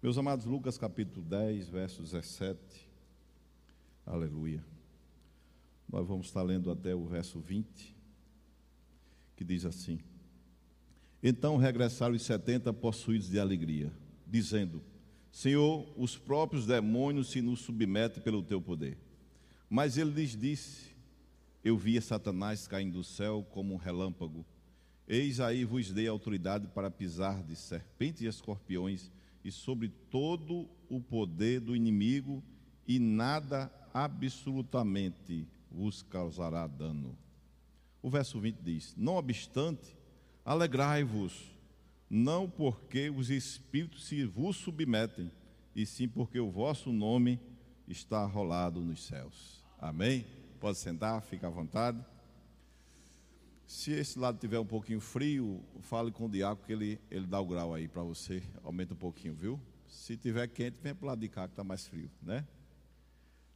Meus amados, Lucas capítulo 10, verso 17. Aleluia. Nós vamos estar lendo até o verso 20, que diz assim: Então regressaram os setenta possuídos de alegria, dizendo: Senhor, os próprios demônios se nos submetem pelo teu poder. Mas ele lhes disse: Eu via Satanás caindo do céu como um relâmpago. Eis aí vos dei autoridade para pisar de serpentes e escorpiões e sobre todo o poder do inimigo, e nada absolutamente vos causará dano. O verso 20 diz: Não obstante, alegrai-vos, não porque os espíritos se vos submetem, e sim porque o vosso nome está rolado nos céus. Amém? Pode sentar, fica à vontade. Se esse lado tiver um pouquinho frio, fale com o diácono que ele, ele dá o grau aí para você, aumenta um pouquinho, viu? Se tiver quente, vem para o lado de cá que está mais frio, né?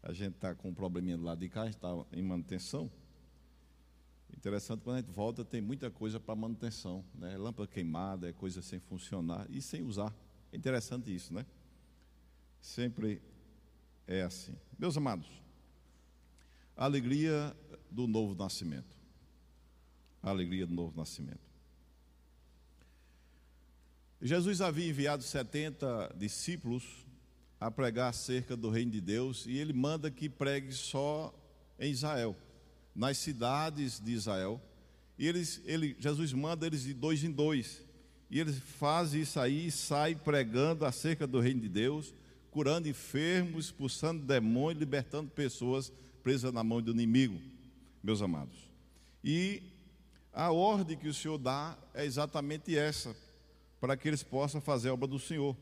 A gente está com um probleminha do lado de cá, a gente está em manutenção. Interessante, quando a gente volta, tem muita coisa para manutenção, né? Lâmpada queimada, é coisa sem funcionar e sem usar. É interessante isso, né? Sempre é assim. Meus amados, a alegria do novo nascimento a alegria do novo nascimento. Jesus havia enviado 70 discípulos a pregar acerca do reino de Deus e ele manda que pregue só em Israel, nas cidades de Israel. E eles, ele, Jesus manda eles de dois em dois. E eles fazem isso aí e saem pregando acerca do reino de Deus, curando enfermos, expulsando demônios, libertando pessoas presas na mão do inimigo, meus amados. E a ordem que o Senhor dá é exatamente essa, para que eles possam fazer a obra do Senhor.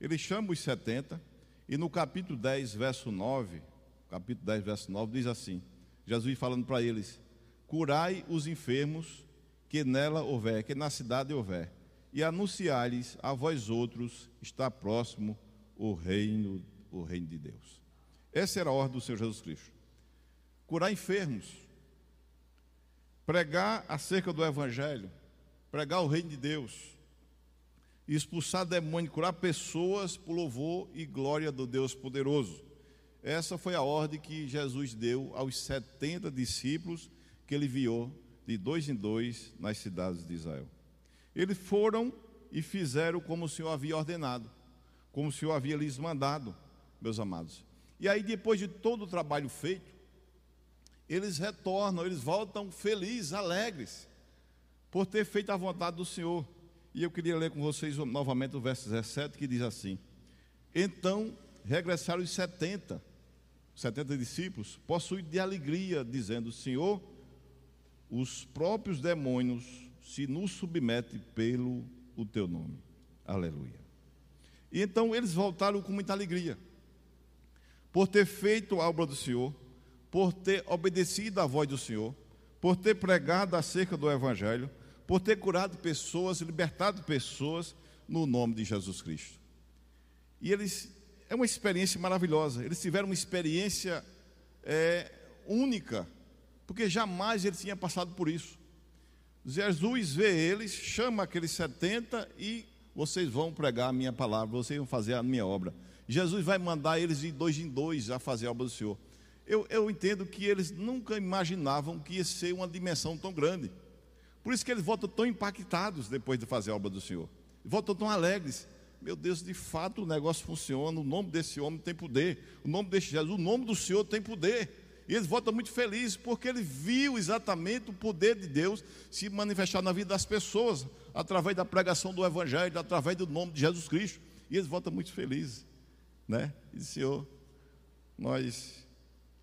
Ele chama os 70, e no capítulo 10, verso 9, capítulo 10, verso 9, diz assim: Jesus falando para eles: Curai os enfermos que nela houver, que na cidade houver, e anunciai-lhes a vós outros está próximo o reino, o reino de Deus. Essa era a ordem do Senhor Jesus Cristo. Curar enfermos, pregar acerca do Evangelho, pregar o reino de Deus, expulsar demônio, curar pessoas por louvor e glória do Deus poderoso. Essa foi a ordem que Jesus deu aos 70 discípulos que ele enviou de dois em dois nas cidades de Israel. Eles foram e fizeram como o Senhor havia ordenado, como o Senhor havia lhes mandado, meus amados. E aí, depois de todo o trabalho feito, eles retornam, eles voltam felizes, alegres, por ter feito a vontade do Senhor. E eu queria ler com vocês novamente o verso 17, que diz assim: Então regressaram os 70, 70 discípulos, possuídos de alegria, dizendo: Senhor, os próprios demônios se nos submetem pelo o teu nome. Aleluia. E então eles voltaram com muita alegria, por ter feito a obra do Senhor por ter obedecido à voz do Senhor, por ter pregado acerca do Evangelho, por ter curado pessoas, libertado pessoas no nome de Jesus Cristo. E eles, é uma experiência maravilhosa, eles tiveram uma experiência é, única, porque jamais eles tinham passado por isso. Jesus vê eles, chama aqueles 70 e vocês vão pregar a minha palavra, vocês vão fazer a minha obra. Jesus vai mandar eles de dois em dois a fazer a obra do Senhor eu, eu entendo que eles nunca imaginavam que ia ser uma dimensão tão grande. Por isso que eles voltam tão impactados depois de fazer a obra do Senhor. Voltam tão alegres. Meu Deus, de fato o negócio funciona. O nome desse homem tem poder. O nome desse Jesus, o nome do Senhor tem poder. E eles voltam muito felizes porque ele viu exatamente o poder de Deus se manifestar na vida das pessoas através da pregação do Evangelho, através do nome de Jesus Cristo. E eles voltam muito felizes, né? E Senhor, nós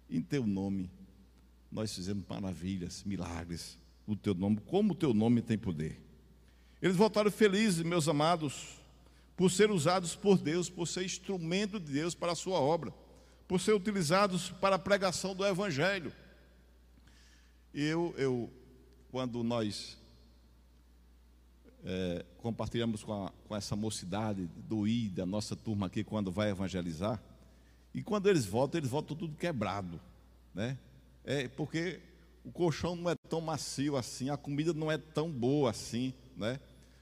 em teu nome nós fizemos maravilhas, milagres. O teu nome, como o teu nome tem poder. Eles voltaram felizes, meus amados, por ser usados por Deus, por ser instrumento de Deus para a sua obra, por ser utilizados para a pregação do Evangelho. Eu, eu quando nós é, compartilhamos com, a, com essa mocidade do I, da nossa turma aqui, quando vai evangelizar, e quando eles voltam, eles voltam tudo quebrado, né? É porque o colchão não é tão macio assim, a comida não é tão boa assim, né?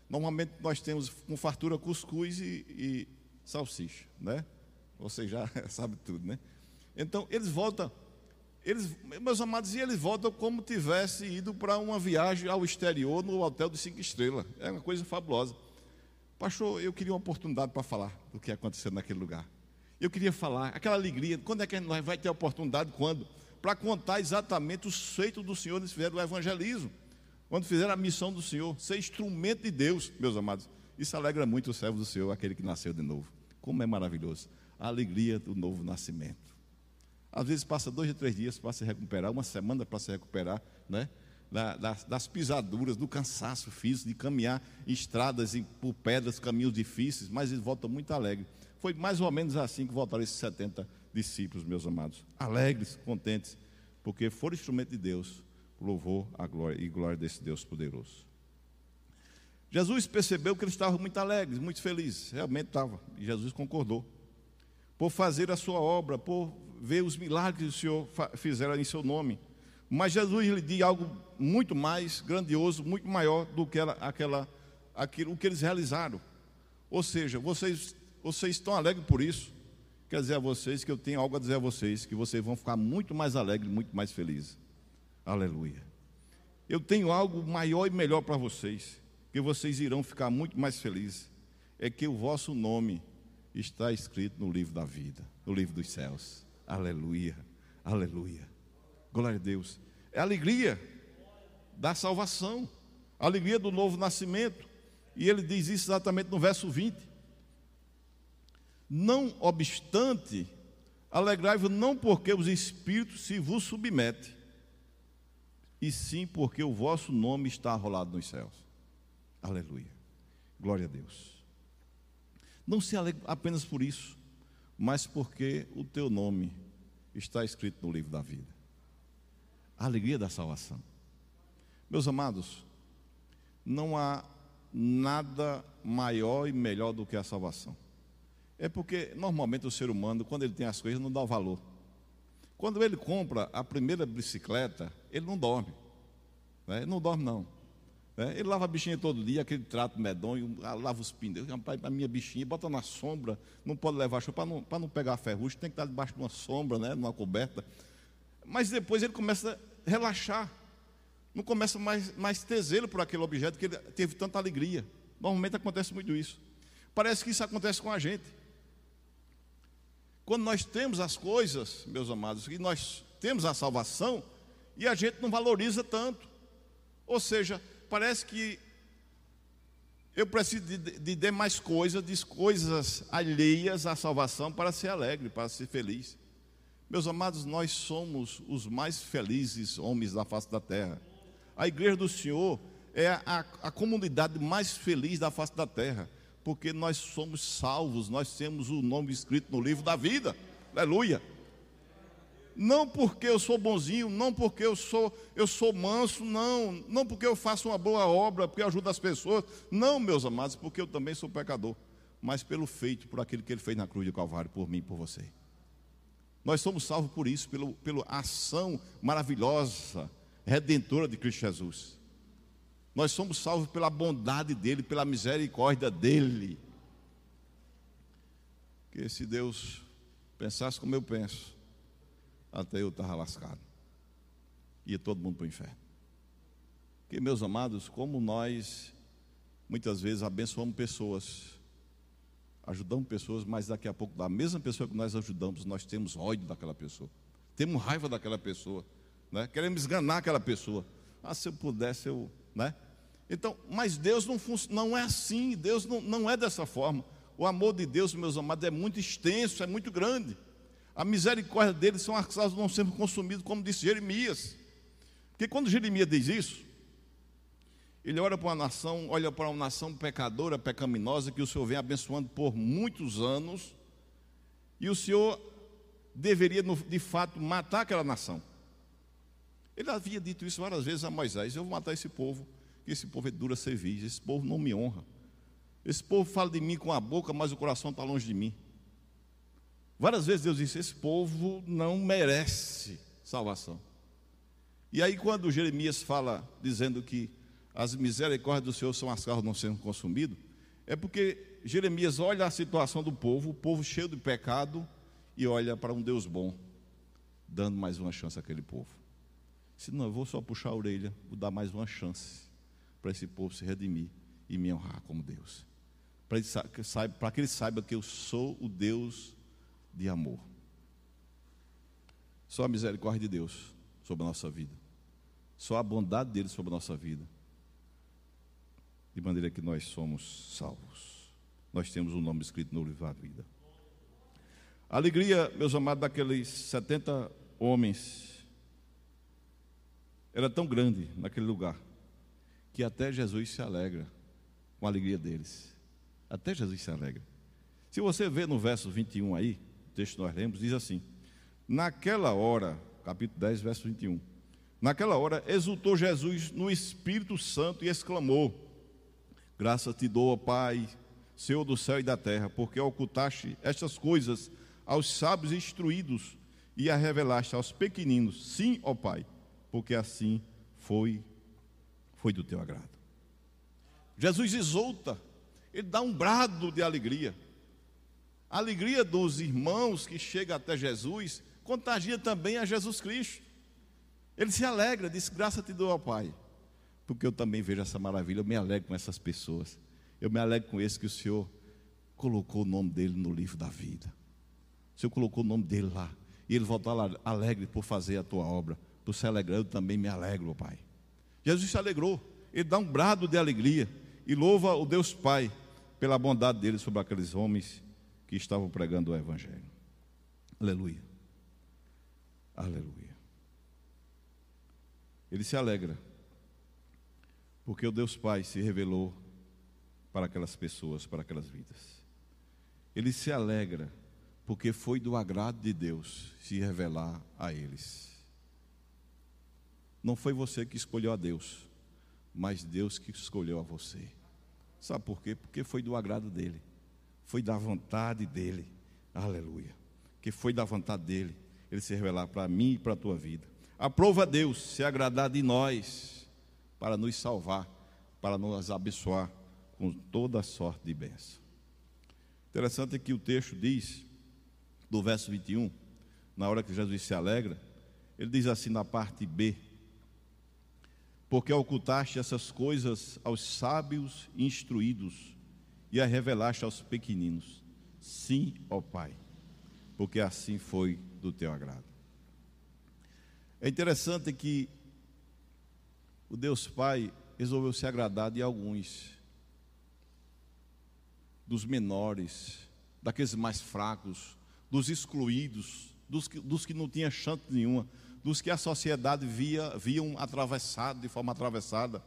Normalmente nós temos com fartura cuscuz e, e, salsicha, né? Você já sabe tudo, né? Então, eles voltam, eles, meus amados, e eles voltam como tivesse ido para uma viagem ao exterior no hotel de cinco estrelas. É uma coisa fabulosa. Pastor, eu queria uma oportunidade para falar do que aconteceu naquele lugar. Eu queria falar, aquela alegria, quando é que nós vai ter oportunidade? Quando? Para contar exatamente os feitos do Senhor, eles fizeram o evangelismo. Quando fizeram a missão do Senhor, ser instrumento de Deus, meus amados. Isso alegra muito o servo do Senhor, aquele que nasceu de novo. Como é maravilhoso. A alegria do novo nascimento. Às vezes passa dois ou três dias para se recuperar, uma semana para se recuperar, né? Das, pisaduras, do cansaço físico, de caminhar estradas, por pedras, caminhos difíceis, mas eles voltam muito alegres. Foi mais ou menos assim que voltaram esses 70 discípulos, meus amados. Alegres, contentes, porque foram instrumento de Deus, louvor a glória e glória desse Deus poderoso. Jesus percebeu que eles estavam muito alegres, muito felizes, realmente estava, e Jesus concordou. Por fazer a sua obra, por ver os milagres que o Senhor fizeram em seu nome. Mas Jesus lhe diz algo muito mais grandioso, muito maior do que ela, aquela, aquilo o que eles realizaram. Ou seja, vocês, vocês estão alegres por isso. Quer dizer a vocês que eu tenho algo a dizer a vocês, que vocês vão ficar muito mais alegres, muito mais felizes. Aleluia. Eu tenho algo maior e melhor para vocês que vocês irão ficar muito mais felizes, é que o vosso nome está escrito no livro da vida, no livro dos céus. Aleluia, aleluia. Glória a Deus. É a alegria da salvação, a alegria do novo nascimento. E ele diz isso exatamente no verso 20. Não obstante, alegrai-vos não porque os espíritos se vos submetem, e sim porque o vosso nome está arrolado nos céus. Aleluia. Glória a Deus. Não se alegre apenas por isso, mas porque o teu nome está escrito no livro da vida. A alegria da salvação. Meus amados, não há nada maior e melhor do que a salvação. É porque normalmente o ser humano, quando ele tem as coisas, não dá valor. Quando ele compra a primeira bicicleta, ele não dorme. Né? Ele não dorme, não. É, ele lava a bichinha todo dia, aquele trato medonho, ah, lava os pneus, a minha bichinha, bota na sombra, não pode levar chuva para não, não pegar ferrugem, tem que estar debaixo de uma sombra, né, numa coberta. Mas depois ele começa a relaxar, não começa mais, mais ter zelo por aquele objeto que ele teve tanta alegria. Normalmente acontece muito isso. Parece que isso acontece com a gente. Quando nós temos as coisas, meus amados, e nós temos a salvação, e a gente não valoriza tanto. Ou seja, parece que eu preciso de, de, mais coisas, de coisas alheias à salvação para ser alegre, para ser feliz. Meus amados, nós somos os mais felizes homens da face da terra. A igreja do Senhor é a, a comunidade mais feliz da face da terra, porque nós somos salvos, nós temos o nome escrito no livro da vida. Aleluia não porque eu sou bonzinho, não porque eu sou eu sou manso, não, não porque eu faço uma boa obra, porque eu ajudo as pessoas, não, meus amados, porque eu também sou pecador, mas pelo feito, por aquilo que ele fez na cruz do Calvário por mim por você. Nós somos salvos por isso, pelo, pela ação maravilhosa, redentora de Cristo Jesus. Nós somos salvos pela bondade dele, pela misericórdia dele. Que se Deus pensasse como eu penso, até eu estava lascado. Ia todo mundo para o inferno. Porque, meus amados, como nós muitas vezes abençoamos pessoas, ajudamos pessoas, mas daqui a pouco, da mesma pessoa que nós ajudamos, nós temos ódio daquela pessoa, temos raiva daquela pessoa, né? queremos enganar aquela pessoa. Ah, se eu pudesse, eu. Né? Então, mas Deus não, não é assim, Deus não, não é dessa forma. O amor de Deus, meus amados, é muito extenso, é muito grande. A misericórdia deles são as causas não sendo consumidos, como disse Jeremias. Porque quando Jeremias diz isso, ele olha para uma nação, olha para uma nação pecadora, pecaminosa, que o Senhor vem abençoando por muitos anos, e o Senhor deveria, de fato, matar aquela nação. Ele havia dito isso várias vezes a Moisés: Eu vou matar esse povo, que esse povo é dura serviço, esse povo não me honra. Esse povo fala de mim com a boca, mas o coração está longe de mim. Várias vezes Deus disse: Esse povo não merece salvação. E aí, quando Jeremias fala, dizendo que as misericórdias do Senhor são as carros não sendo consumidas, É porque Jeremias olha a situação do povo, o povo cheio de pecado, e olha para um Deus bom, dando mais uma chance àquele povo. Se não, eu vou só puxar a orelha, vou dar mais uma chance para esse povo se redimir e me honrar como Deus. Para que ele saiba que eu sou o Deus de amor. Só a misericórdia de Deus sobre a nossa vida. Só a bondade dele sobre a nossa vida. De maneira que nós somos salvos. Nós temos um nome escrito no livro da vida. Alegria, meus amados, daqueles 70 homens era tão grande naquele lugar que até Jesus se alegra com a alegria deles. Até Jesus se alegra. Se você vê no verso 21 aí, o texto nós lemos, diz assim: Naquela hora, capítulo 10, verso 21. Naquela hora exultou Jesus no Espírito Santo e exclamou: Graças te dou, Pai, Senhor do céu e da terra, porque ocultaste estas coisas aos sábios instruídos e a revelaste aos pequeninos. Sim, ó Pai, porque assim foi foi do teu agrado. Jesus exulta, ele dá um brado de alegria. A alegria dos irmãos que chega até Jesus contagia também a Jesus Cristo. Ele se alegra, diz: Graça te dou ao Pai, porque eu também vejo essa maravilha. Eu me alegro com essas pessoas. Eu me alegro com esse que o Senhor colocou o nome dele no livro da vida. O Senhor colocou o nome dele lá. E ele voltou alegre por fazer a tua obra. Por se alegrar, eu também me alegro, Pai. Jesus se alegrou. Ele dá um brado de alegria e louva o Deus Pai pela bondade dele sobre aqueles homens que estavam pregando o Evangelho. Aleluia. Aleluia. Ele se alegra, porque o Deus Pai se revelou para aquelas pessoas, para aquelas vidas. Ele se alegra, porque foi do agrado de Deus se revelar a eles. Não foi você que escolheu a Deus, mas Deus que escolheu a você. Sabe por quê? Porque foi do agrado dele, foi da vontade dele. Aleluia. Que foi da vontade dele ele se revelar para mim e para a tua vida. Aprova Deus se agradar de nós para nos salvar, para nos abençoar com toda sorte de bênção. Interessante é que o texto diz, do verso 21, na hora que Jesus se alegra, ele diz assim na parte B: Porque ocultaste essas coisas aos sábios e instruídos e a revelaste aos pequeninos. Sim, ó Pai, porque assim foi do teu agrado. É interessante que o Deus Pai resolveu se agradar de alguns, dos menores, daqueles mais fracos, dos excluídos, dos que, dos que não tinham chance nenhuma, dos que a sociedade via viam atravessado de forma atravessada.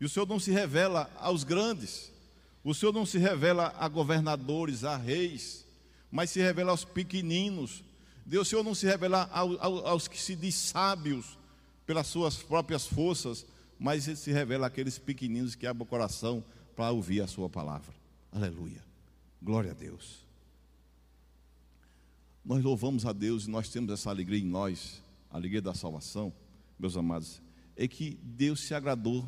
E o Senhor não se revela aos grandes, o Senhor não se revela a governadores, a reis, mas se revela aos pequeninos, Deus, Senhor, não se revela aos que se diz sábios pelas suas próprias forças, mas ele se revela àqueles pequeninos que abrem o coração para ouvir a sua palavra. Aleluia. Glória a Deus. Nós louvamos a Deus e nós temos essa alegria em nós, a alegria da salvação, meus amados, é que Deus se agradou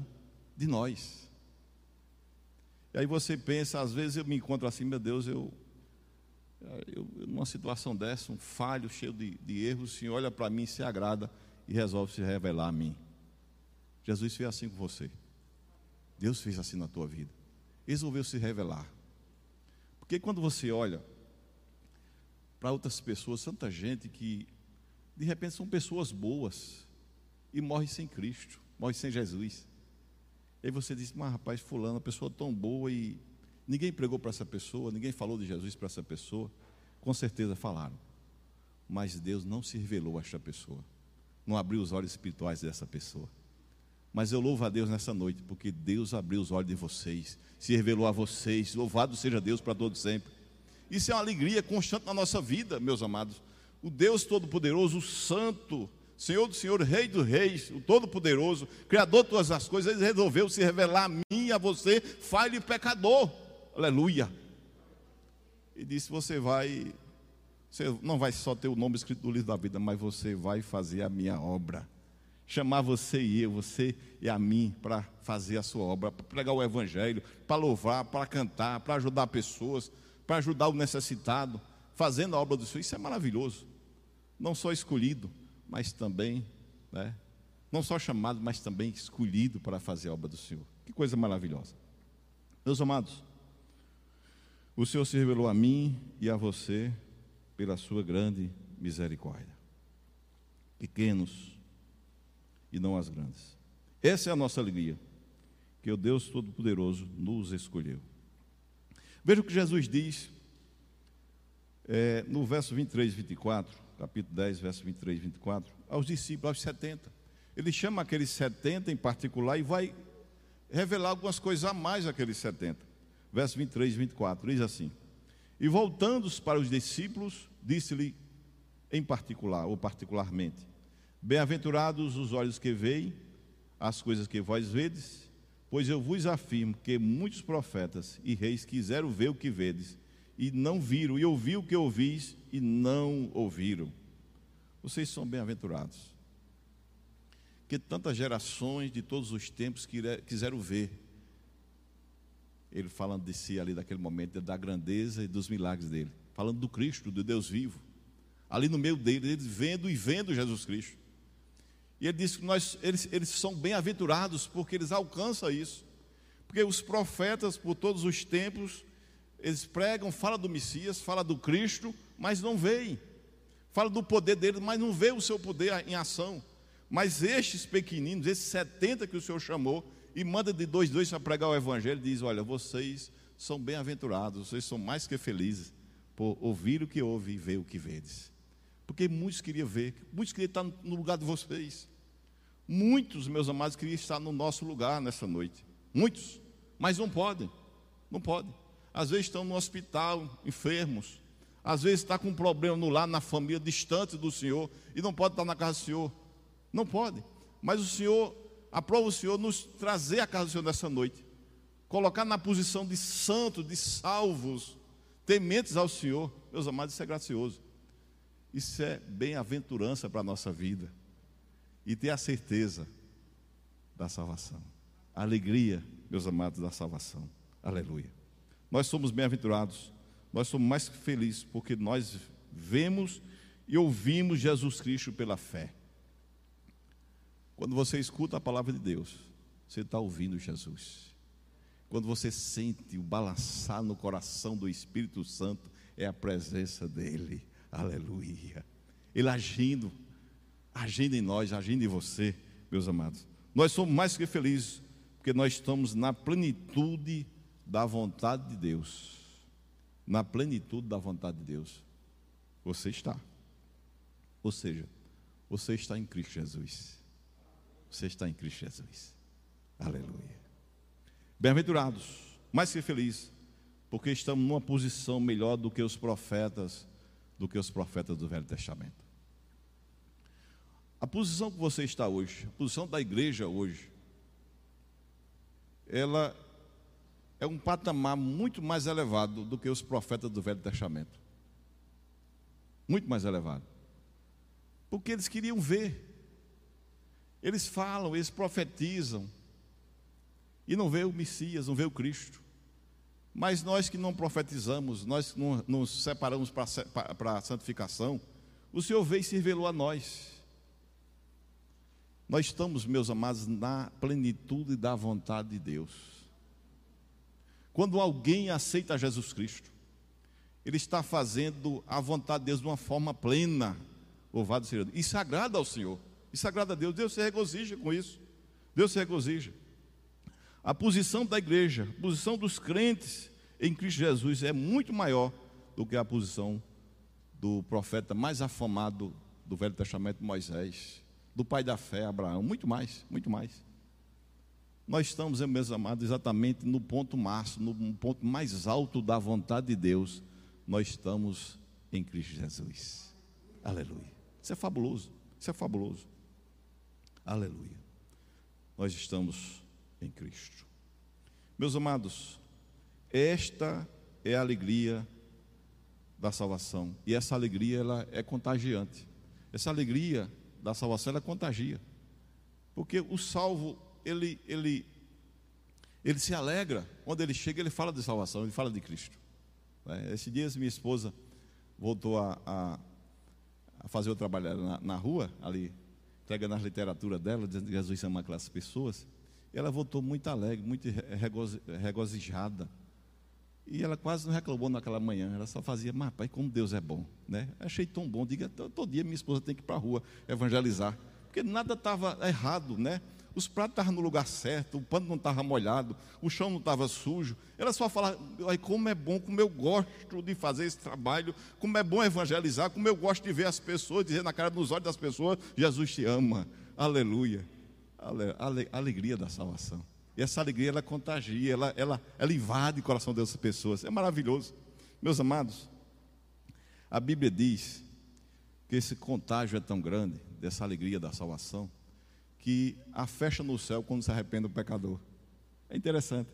de nós. E aí você pensa, às vezes eu me encontro assim, meu Deus, eu eu, numa situação dessa, um falho cheio de, de erros, o Senhor olha para mim, se agrada e resolve se revelar a mim. Jesus fez assim com você. Deus fez assim na tua vida. Resolveu se revelar. Porque quando você olha para outras pessoas, tanta gente que de repente são pessoas boas e morrem sem Cristo, morrem sem Jesus. E aí você diz, mas rapaz, fulano, pessoa tão boa e Ninguém pregou para essa pessoa, ninguém falou de Jesus para essa pessoa. Com certeza falaram. Mas Deus não se revelou a esta pessoa. Não abriu os olhos espirituais dessa pessoa. Mas eu louvo a Deus nessa noite, porque Deus abriu os olhos de vocês, se revelou a vocês. Louvado seja Deus para todos sempre. Isso é uma alegria constante na nossa vida, meus amados. O Deus Todo-Poderoso, o Santo, Senhor do Senhor, Rei dos Reis, o Todo-Poderoso, Criador de todas as coisas, Ele resolveu se revelar a mim e a você, falho e pecador. Aleluia. E disse: Você vai, você não vai só ter o nome escrito no livro da vida, mas você vai fazer a minha obra. chamar você e eu, você e a mim, para fazer a sua obra, para pregar o Evangelho, para louvar, para cantar, para ajudar pessoas, para ajudar o necessitado, fazendo a obra do Senhor. Isso é maravilhoso. Não só escolhido, mas também, né, não só chamado, mas também escolhido para fazer a obra do Senhor. Que coisa maravilhosa. Meus amados, o Senhor se revelou a mim e a você pela sua grande misericórdia. Pequenos e não as grandes. Essa é a nossa alegria, que o Deus Todo-Poderoso nos escolheu. Veja o que Jesus diz é, no verso 23 e 24, capítulo 10, verso 23 e 24, aos discípulos, aos 70. Ele chama aqueles 70 em particular e vai revelar algumas coisas a mais aqueles 70. Verso 23 e 24, diz assim: E voltando para os discípulos, disse-lhe em particular, ou particularmente: Bem-aventurados os olhos que veem as coisas que vós vedes, pois eu vos afirmo que muitos profetas e reis quiseram ver o que vedes, e não viram, e ouviram o que ouvis, e não ouviram. Vocês são bem-aventurados. Que tantas gerações de todos os tempos quiseram ver. Ele falando de si ali daquele momento, da grandeza e dos milagres dele. Falando do Cristo, do Deus vivo. Ali no meio dele, eles vendo e vendo Jesus Cristo. E ele disse que nós, eles, eles são bem-aventurados porque eles alcançam isso. Porque os profetas, por todos os tempos, eles pregam, falam do Messias, falam do Cristo, mas não veem. Fala do poder dele, mas não vê o seu poder em ação. Mas estes pequeninos, esses 70 que o Senhor chamou, e manda de dois dois para pregar o Evangelho, diz: Olha, vocês são bem-aventurados, vocês são mais que felizes por ouvir o que ouve e ver o que vedes. Porque muitos queriam ver, muitos queriam estar no lugar de vocês. Muitos, meus amados, queriam estar no nosso lugar nessa noite. Muitos, mas não podem. Não podem. Às vezes estão no hospital, enfermos. Às vezes está com um problema no lar, na família, distante do Senhor, e não pode estar na casa do Senhor. Não pode. Mas o Senhor, aprova o Senhor nos trazer a casa do Senhor nessa noite. Colocar na posição de santos, de salvos, tementes ao Senhor. Meus amados, isso é gracioso. Isso é bem-aventurança para a nossa vida. E ter a certeza da salvação. A alegria, meus amados, da salvação. Aleluia. Nós somos bem-aventurados. Nós somos mais felizes porque nós vemos e ouvimos Jesus Cristo pela fé. Quando você escuta a palavra de Deus, você está ouvindo Jesus. Quando você sente o balançar no coração do Espírito Santo, é a presença dEle. Aleluia. Ele agindo, agindo em nós, agindo em você, meus amados. Nós somos mais que felizes, porque nós estamos na plenitude da vontade de Deus. Na plenitude da vontade de Deus. Você está. Ou seja, você está em Cristo Jesus. Você está em Cristo Jesus. Aleluia. Bem-aventurados, mais que felizes, porque estamos numa posição melhor do que os profetas do que os profetas do Velho Testamento. A posição que você está hoje, a posição da igreja hoje, ela é um patamar muito mais elevado do que os profetas do Velho Testamento. Muito mais elevado. Porque eles queriam ver. Eles falam, eles profetizam. E não vê o Messias, não vê o Cristo. Mas nós que não profetizamos, nós que não nos separamos para a santificação, o Senhor veio e se revelou a nós. Nós estamos, meus amados, na plenitude da vontade de Deus. Quando alguém aceita Jesus Cristo, ele está fazendo a vontade de Deus de uma forma plena. Louvado seja Deus. Isso agrada ao Senhor. Isso agrada a Deus. Deus se regozija com isso. Deus se regozija. A posição da igreja, a posição dos crentes em Cristo Jesus é muito maior do que a posição do profeta mais afamado do Velho Testamento, Moisés, do pai da fé, Abraão, muito mais, muito mais. Nós estamos, meus amados, exatamente no ponto máximo, no ponto mais alto da vontade de Deus. Nós estamos em Cristo Jesus. Aleluia. Isso é fabuloso. Isso é fabuloso. Aleluia. Nós estamos em Cristo. Meus amados, esta é a alegria da salvação. E essa alegria ela é contagiante. Essa alegria da salvação ela contagia. Porque o salvo, ele, ele, ele se alegra. Quando ele chega, ele fala de salvação, ele fala de Cristo. Né? Esses dias, minha esposa voltou a, a, a fazer o trabalho na, na rua, ali, entregando as literaturas dela, dizendo que Jesus ama aquelas pessoas. E ela voltou muito alegre, muito regozijada. E ela quase não reclamou naquela manhã, ela só fazia, mas pai, como Deus é bom, né? Achei tão bom, diga, todo dia minha esposa tem que ir para a rua evangelizar, porque nada estava errado, né? Os pratos estavam no lugar certo, o pano não estava molhado, o chão não estava sujo. Ela só falava, ai, como é bom, como eu gosto de fazer esse trabalho, como é bom evangelizar, como eu gosto de ver as pessoas, dizer na cara nos olhos das pessoas, Jesus te ama, aleluia. Ale, alegria da salvação. E essa alegria ela contagia, ela, ela, ela invade o coração dessas pessoas. É maravilhoso. Meus amados, a Bíblia diz que esse contágio é tão grande, dessa alegria da salvação, que a fecha no céu quando se arrepende o pecador. É interessante.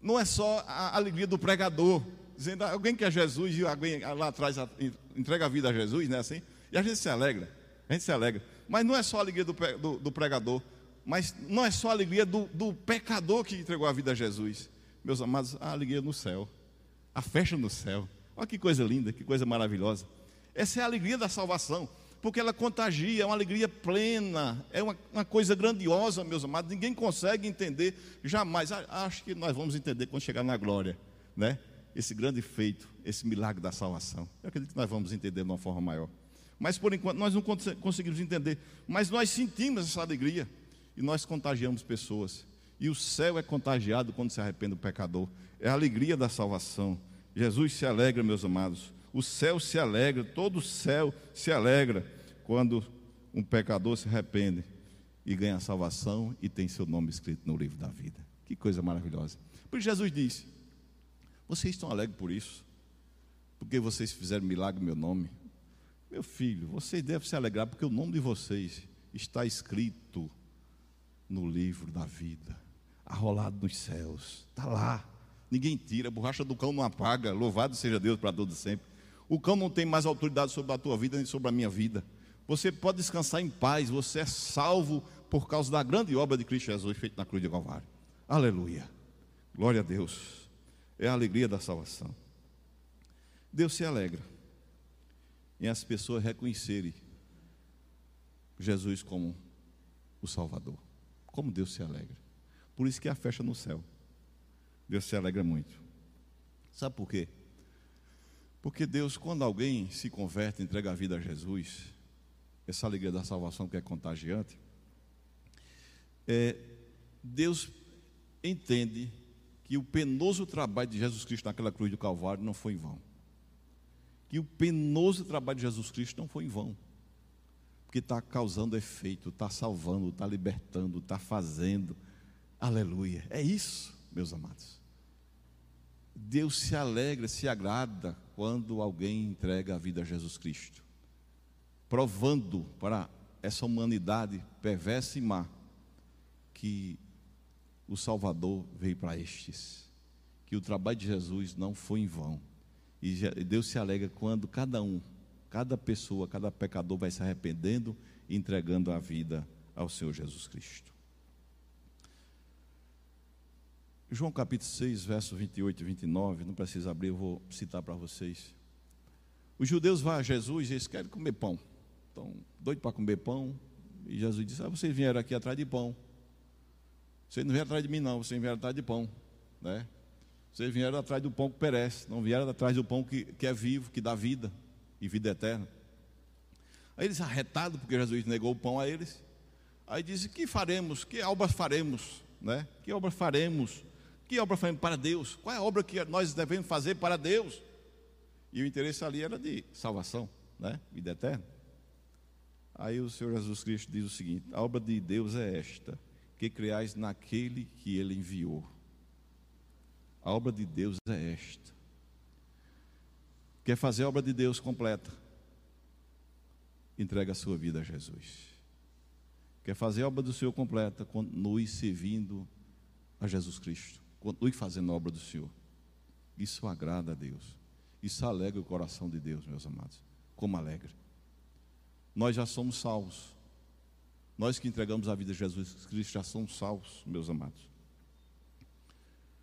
Não é só a alegria do pregador, dizendo alguém que é Jesus e alguém lá atrás entrega a vida a Jesus, né? Assim, e a gente se alegra, a gente se alegra. Mas não é só a alegria do, do, do pregador, mas não é só a alegria do, do pecador que entregou a vida a Jesus. Meus amados, a alegria no céu, a festa no céu. Olha que coisa linda, que coisa maravilhosa. Essa é a alegria da salvação, porque ela contagia, é uma alegria plena, é uma, uma coisa grandiosa, meus amados. Ninguém consegue entender jamais. Acho que nós vamos entender quando chegar na glória, né? Esse grande feito, esse milagre da salvação. Eu acredito que nós vamos entender de uma forma maior. Mas por enquanto nós não conseguimos entender. Mas nós sentimos essa alegria e nós contagiamos pessoas. E o céu é contagiado quando se arrepende o pecador. É a alegria da salvação. Jesus se alegra, meus amados. O céu se alegra, todo o céu se alegra quando um pecador se arrepende e ganha a salvação e tem seu nome escrito no livro da vida. Que coisa maravilhosa. Por Jesus disse: Vocês estão alegres por isso? Porque vocês fizeram milagre meu nome? Meu filho, vocês devem se alegrar porque o nome de vocês está escrito no livro da vida, arrolado nos céus. Está lá. Ninguém tira, a borracha do cão não apaga. Louvado seja Deus para todos sempre. O cão não tem mais autoridade sobre a tua vida nem sobre a minha vida. Você pode descansar em paz, você é salvo por causa da grande obra de Cristo Jesus feita na cruz de Calvário. Aleluia. Glória a Deus. É a alegria da salvação. Deus se alegra em as pessoas reconhecerem Jesus como o Salvador. Como Deus se alegra. Por isso que a festa no céu. Deus se alegra muito. Sabe por quê? Porque Deus, quando alguém se converte, entrega a vida a Jesus, essa alegria da salvação que é contagiante, é, Deus entende que o penoso trabalho de Jesus Cristo naquela cruz do Calvário não foi em vão. Que o penoso trabalho de Jesus Cristo não foi em vão porque está causando efeito, está salvando, está libertando, está fazendo. Aleluia. É isso, meus amados. Deus se alegra, se agrada quando alguém entrega a vida a Jesus Cristo, provando para essa humanidade perversa e má que o Salvador veio para estes, que o trabalho de Jesus não foi em vão. E Deus se alegra quando cada um Cada pessoa, cada pecador vai se arrependendo e entregando a vida ao Senhor Jesus Cristo. João capítulo 6, versos 28 e 29, não precisa abrir, eu vou citar para vocês. Os judeus vão a Jesus e eles querem comer pão. Estão doidos para comer pão. E Jesus disse: ah, vocês vieram aqui atrás de pão. Vocês não vieram atrás de mim, não, vocês vieram atrás de pão. Né? Vocês vieram atrás do pão que perece, não vieram atrás do pão que, que é vivo, que dá vida e vida eterna. Aí eles arretados, porque Jesus negou o pão a eles. Aí disse: Que faremos? Que obra faremos? Né? Que obra faremos? Que obra faremos para Deus? Qual é a obra que nós devemos fazer para Deus? E o interesse ali era de salvação, né? vida eterna. Aí o Senhor Jesus Cristo diz o seguinte: A obra de Deus é esta, que creais naquele que ele enviou. A obra de Deus é esta, Quer fazer a obra de Deus completa? Entrega a sua vida a Jesus. Quer fazer a obra do Senhor completa? Continue servindo a Jesus Cristo. Continue fazendo a obra do Senhor. Isso agrada a Deus. Isso alegra o coração de Deus, meus amados. Como alegra. Nós já somos salvos. Nós que entregamos a vida a Jesus Cristo já somos salvos, meus amados.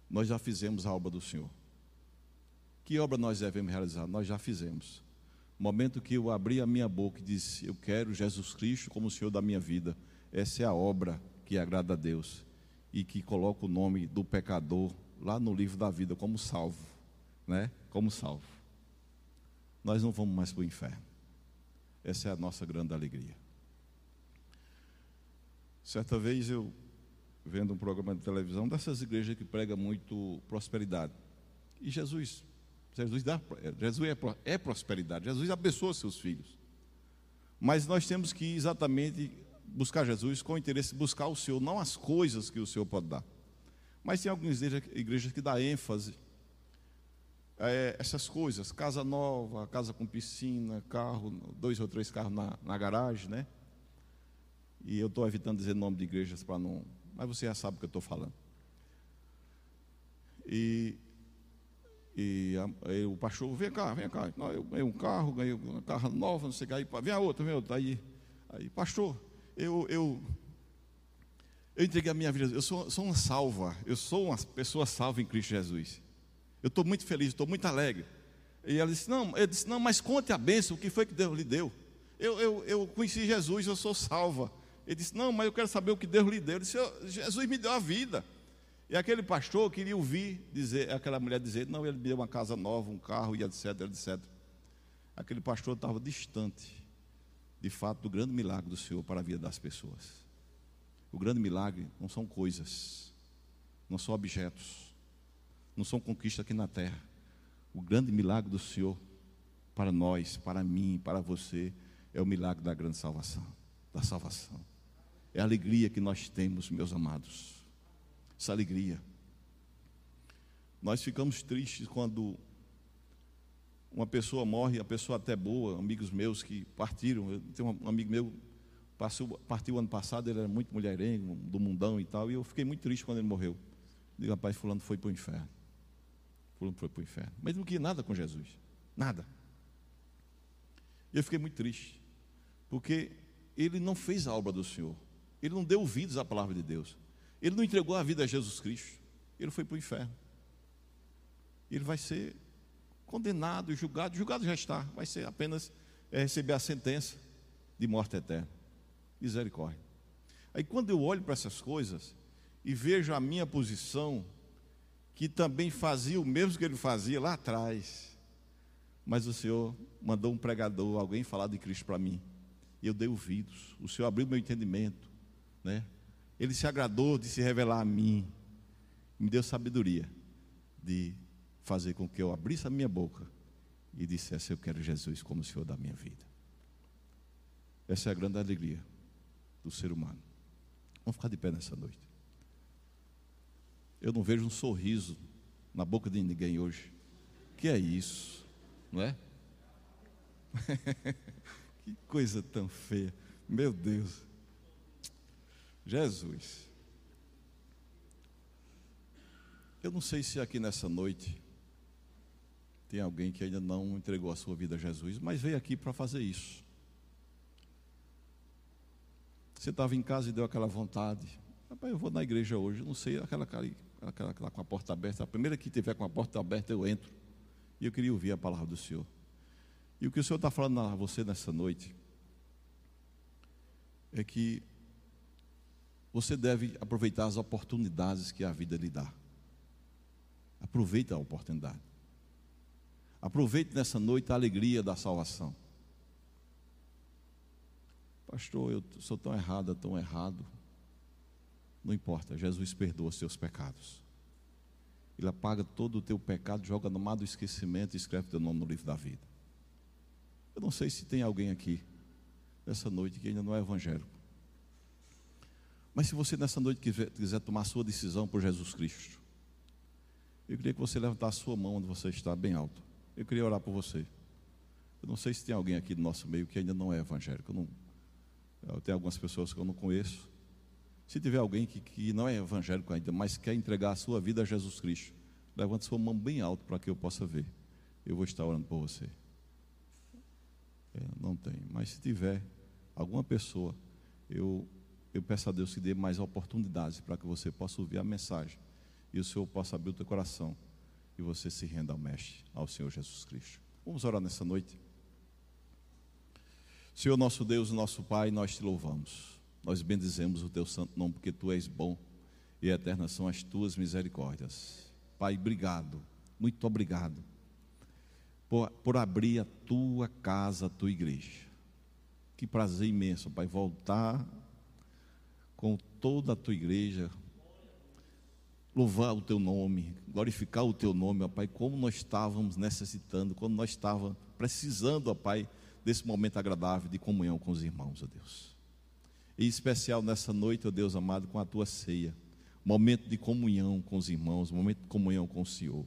Nós já fizemos a obra do Senhor. Que obra nós devemos realizar? Nós já fizemos. No momento que eu abri a minha boca e disse: Eu quero Jesus Cristo como o Senhor da minha vida, essa é a obra que agrada a Deus e que coloca o nome do pecador lá no livro da vida como salvo, né? Como salvo. Nós não vamos mais para o inferno. Essa é a nossa grande alegria. Certa vez eu vendo um programa de televisão dessas igrejas que prega muito prosperidade. E Jesus, Jesus dá, Jesus é, é prosperidade. Jesus abençoa seus filhos. Mas nós temos que exatamente buscar Jesus com o interesse de buscar o Senhor, não as coisas que o Senhor pode dar. Mas tem algumas igrejas que dá ênfase a é, essas coisas, casa nova, casa com piscina, carro, dois ou três carros na, na garagem, né? E eu estou evitando dizer nome de igrejas para não. Mas você já sabe o que eu estou falando. E, e, a, o pastor, vem cá, vem cá. Eu ganhei um carro, ganhei uma carro nova, não sei o que. Aí, vem a outra, vem a outra. Aí, aí pastor, eu, eu, eu entreguei a minha vida, eu sou, sou uma salva, eu sou uma pessoa salva em Cristo Jesus. Eu estou muito feliz, estou muito alegre. E ela disse: Não, eu disse, não, mas conte a bênção, o que foi que Deus lhe deu? Eu, eu, eu conheci Jesus, eu sou salva. Ele disse: Não, mas eu quero saber o que Deus lhe deu. Eu disse: Jesus me deu a vida. E aquele pastor queria ouvir dizer, aquela mulher dizer: Não, ele me deu uma casa nova, um carro e etc, etc. Aquele pastor estava distante de fato, do grande milagre do Senhor para a vida das pessoas. O grande milagre não são coisas, não são objetos, não são conquistas aqui na terra. O grande milagre do Senhor para nós, para mim, para você, é o milagre da grande salvação, da salvação. É a alegria que nós temos, meus amados. Essa alegria. Nós ficamos tristes quando uma pessoa morre, a pessoa até boa, amigos meus que partiram. Eu tenho um amigo meu passou, partiu ano passado, ele era muito mulherengo, do mundão e tal, e eu fiquei muito triste quando ele morreu. Digo, rapaz, fulano foi para o inferno. Fulano foi para o inferno. Mas não queria nada com Jesus. Nada. E eu fiquei muito triste. Porque ele não fez a obra do Senhor. Ele não deu ouvidos à palavra de Deus. Ele não entregou a vida a Jesus Cristo. Ele foi para o inferno. Ele vai ser condenado, julgado, julgado já está, vai ser apenas é, receber a sentença de morte eterna. Misericórdia. Aí quando eu olho para essas coisas e vejo a minha posição, que também fazia o mesmo que ele fazia lá atrás, mas o Senhor mandou um pregador, alguém falar de Cristo para mim, e eu dei ouvidos, o Senhor abriu meu entendimento, né? Ele se agradou de se revelar a mim, me deu sabedoria de fazer com que eu abrisse a minha boca e dissesse: Eu quero Jesus como Senhor da minha vida. Essa é a grande alegria do ser humano. Vamos ficar de pé nessa noite. Eu não vejo um sorriso na boca de ninguém hoje. Que é isso, não é? que coisa tão feia. Meu Deus. Jesus. Eu não sei se aqui nessa noite tem alguém que ainda não entregou a sua vida a Jesus, mas veio aqui para fazer isso. Você estava em casa e deu aquela vontade. Rapaz, eu vou na igreja hoje, não sei, aquela aquela, aquela com a porta aberta. A primeira que tiver com a porta aberta, eu entro. E eu queria ouvir a palavra do Senhor. E o que o Senhor está falando a você nessa noite é que você deve aproveitar as oportunidades que a vida lhe dá. Aproveita a oportunidade. Aproveite nessa noite a alegria da salvação. Pastor, eu sou tão errado, tão errado. Não importa, Jesus perdoa seus pecados. Ele apaga todo o teu pecado, joga no mar do esquecimento e escreve teu nome no livro da vida. Eu não sei se tem alguém aqui nessa noite que ainda não é evangélico. Mas se você nessa noite quiser, quiser tomar sua decisão por Jesus Cristo, eu queria que você levantasse a sua mão onde você está, bem alto. Eu queria orar por você. Eu não sei se tem alguém aqui do nosso meio que ainda não é evangélico. Eu não, tenho algumas pessoas que eu não conheço. Se tiver alguém que, que não é evangélico ainda, mas quer entregar a sua vida a Jesus Cristo, levante sua mão bem alto para que eu possa ver. Eu vou estar orando por você. É, não tem. Mas se tiver alguma pessoa, eu eu peço a Deus que dê mais oportunidades para que você possa ouvir a mensagem e o Senhor possa abrir o teu coração e você se renda ao Mestre, ao Senhor Jesus Cristo. Vamos orar nessa noite. Senhor nosso Deus, nosso Pai, nós te louvamos. Nós bendizemos o teu santo nome porque tu és bom e eternas são as tuas misericórdias. Pai, obrigado, muito obrigado por, por abrir a tua casa, a tua igreja. Que prazer imenso, Pai, voltar com toda a tua igreja, louvar o teu nome, glorificar o teu nome, ó Pai, como nós estávamos necessitando, como nós estávamos precisando, ó Pai, desse momento agradável de comunhão com os irmãos, ó Deus. Em especial nessa noite, ó Deus amado, com a tua ceia, momento de comunhão com os irmãos, momento de comunhão com o Senhor.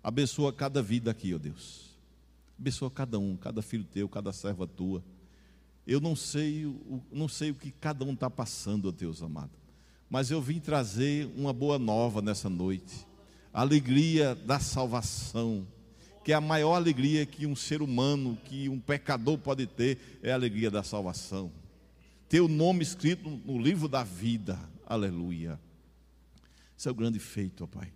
Abençoa cada vida aqui, ó Deus. Abençoa cada um, cada filho teu, cada serva tua. Eu não sei, não sei o que cada um está passando, ó Deus amado, mas eu vim trazer uma boa nova nessa noite. A alegria da salvação, que é a maior alegria que um ser humano, que um pecador pode ter, é a alegria da salvação. Ter o nome escrito no livro da vida, aleluia. Esse é o grande feito, ó Pai.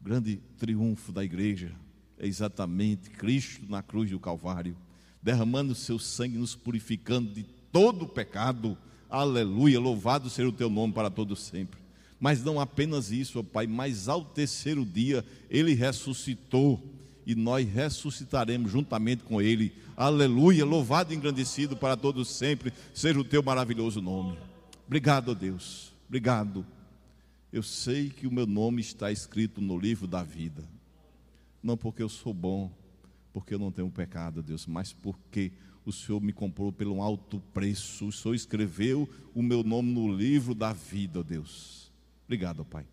O grande triunfo da igreja é exatamente Cristo na cruz do Calvário derramando o seu sangue, nos purificando de todo o pecado. Aleluia, louvado seja o teu nome para todo sempre. Mas não apenas isso, ó Pai, mas ao terceiro dia ele ressuscitou e nós ressuscitaremos juntamente com ele. Aleluia, louvado e engrandecido para todos sempre, seja o teu maravilhoso nome. Obrigado, Deus. Obrigado. Eu sei que o meu nome está escrito no livro da vida. Não porque eu sou bom, porque eu não tenho pecado, Deus, mas porque o Senhor me comprou pelo alto preço. O Senhor escreveu o meu nome no livro da vida, Deus. Obrigado, Pai.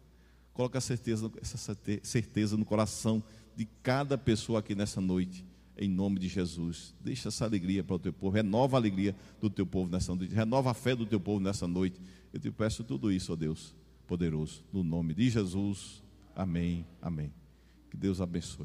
Coloca certeza, essa certeza no coração de cada pessoa aqui nessa noite, em nome de Jesus. Deixa essa alegria para o teu povo, renova a alegria do teu povo nessa noite, renova a fé do teu povo nessa noite. Eu te peço tudo isso, ó Deus poderoso, no nome de Jesus. Amém. Amém. Que Deus abençoe.